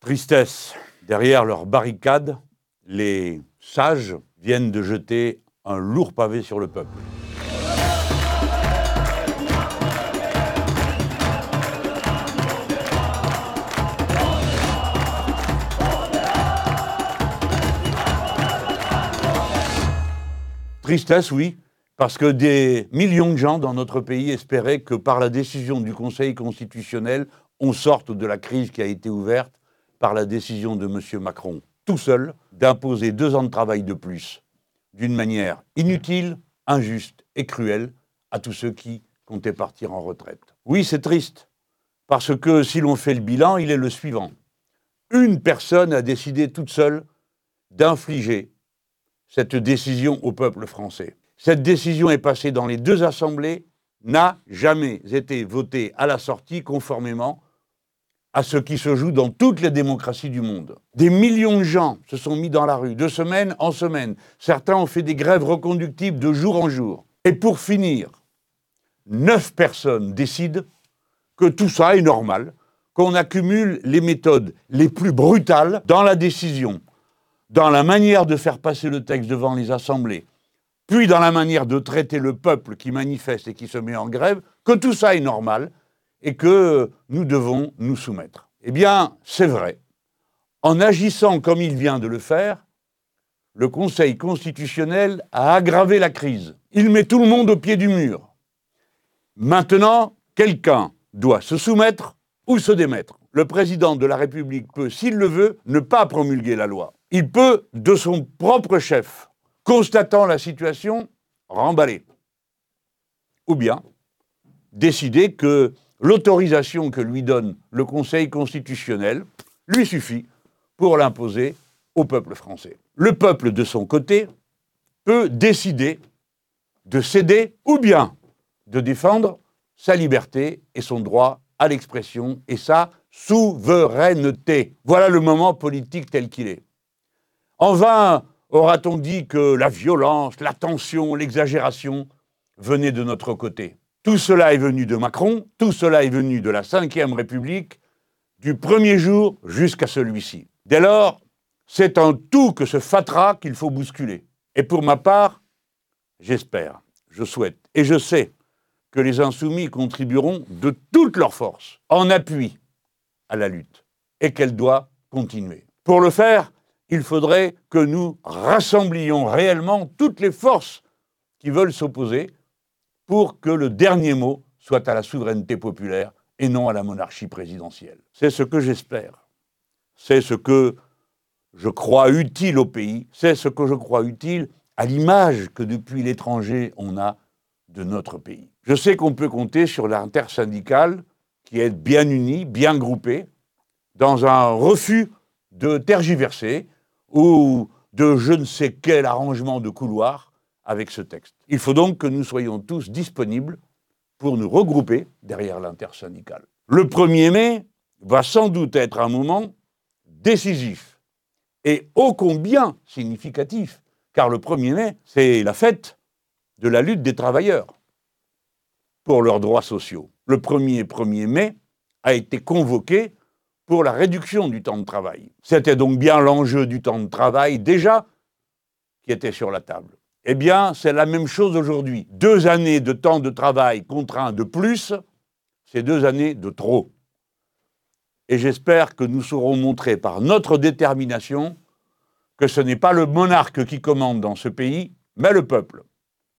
Tristesse. Derrière leurs barricades, les sages viennent de jeter un lourd pavé sur le peuple. Tristesse, oui, parce que des millions de gens dans notre pays espéraient que par la décision du Conseil constitutionnel, on sorte de la crise qui a été ouverte par la décision de M. Macron, tout seul, d'imposer deux ans de travail de plus, d'une manière inutile, injuste et cruelle, à tous ceux qui comptaient partir en retraite. Oui, c'est triste, parce que si l'on fait le bilan, il est le suivant. Une personne a décidé toute seule d'infliger cette décision au peuple français. Cette décision est passée dans les deux assemblées, n'a jamais été votée à la sortie conformément à ce qui se joue dans toutes les démocraties du monde. Des millions de gens se sont mis dans la rue, de semaine en semaine. Certains ont fait des grèves reconductibles de jour en jour. Et pour finir, neuf personnes décident que tout ça est normal, qu'on accumule les méthodes les plus brutales dans la décision, dans la manière de faire passer le texte devant les assemblées, puis dans la manière de traiter le peuple qui manifeste et qui se met en grève, que tout ça est normal et que nous devons nous soumettre. Eh bien, c'est vrai. En agissant comme il vient de le faire, le Conseil constitutionnel a aggravé la crise. Il met tout le monde au pied du mur. Maintenant, quelqu'un doit se soumettre ou se démettre. Le président de la République peut, s'il le veut, ne pas promulguer la loi. Il peut, de son propre chef, constatant la situation, remballer. Ou bien décider que l'autorisation que lui donne le Conseil constitutionnel lui suffit pour l'imposer au peuple français. Le peuple, de son côté, peut décider de céder ou bien de défendre sa liberté et son droit à l'expression et sa souveraineté. Voilà le moment politique tel qu'il est. En vain aura-t-on dit que la violence, la tension, l'exagération venaient de notre côté. Tout cela est venu de Macron, tout cela est venu de la Ve République, du premier jour jusqu'à celui-ci. Dès lors, c'est un tout que ce fatras qu'il faut bousculer. Et pour ma part, j'espère, je souhaite et je sais que les insoumis contribueront de toute leur force en appui à la lutte et qu'elle doit continuer. Pour le faire, il faudrait que nous rassemblions réellement toutes les forces qui veulent s'opposer pour que le dernier mot soit à la souveraineté populaire et non à la monarchie présidentielle. C'est ce que j'espère. C'est ce que je crois utile au pays. C'est ce que je crois utile à l'image que depuis l'étranger on a de notre pays. Je sais qu'on peut compter sur l'intersyndicale qui est bien unie, bien groupée, dans un refus de tergiverser ou de je ne sais quel arrangement de couloir avec ce texte. Il faut donc que nous soyons tous disponibles pour nous regrouper derrière l'intersyndicale. Le 1er mai va sans doute être un moment décisif et ô combien significatif, car le 1er mai, c'est la fête de la lutte des travailleurs pour leurs droits sociaux. Le 1er 1er mai a été convoqué pour la réduction du temps de travail. C'était donc bien l'enjeu du temps de travail déjà qui était sur la table. Eh bien, c'est la même chose aujourd'hui. Deux années de temps de travail contraint de plus, c'est deux années de trop. Et j'espère que nous saurons montrer par notre détermination que ce n'est pas le monarque qui commande dans ce pays, mais le peuple.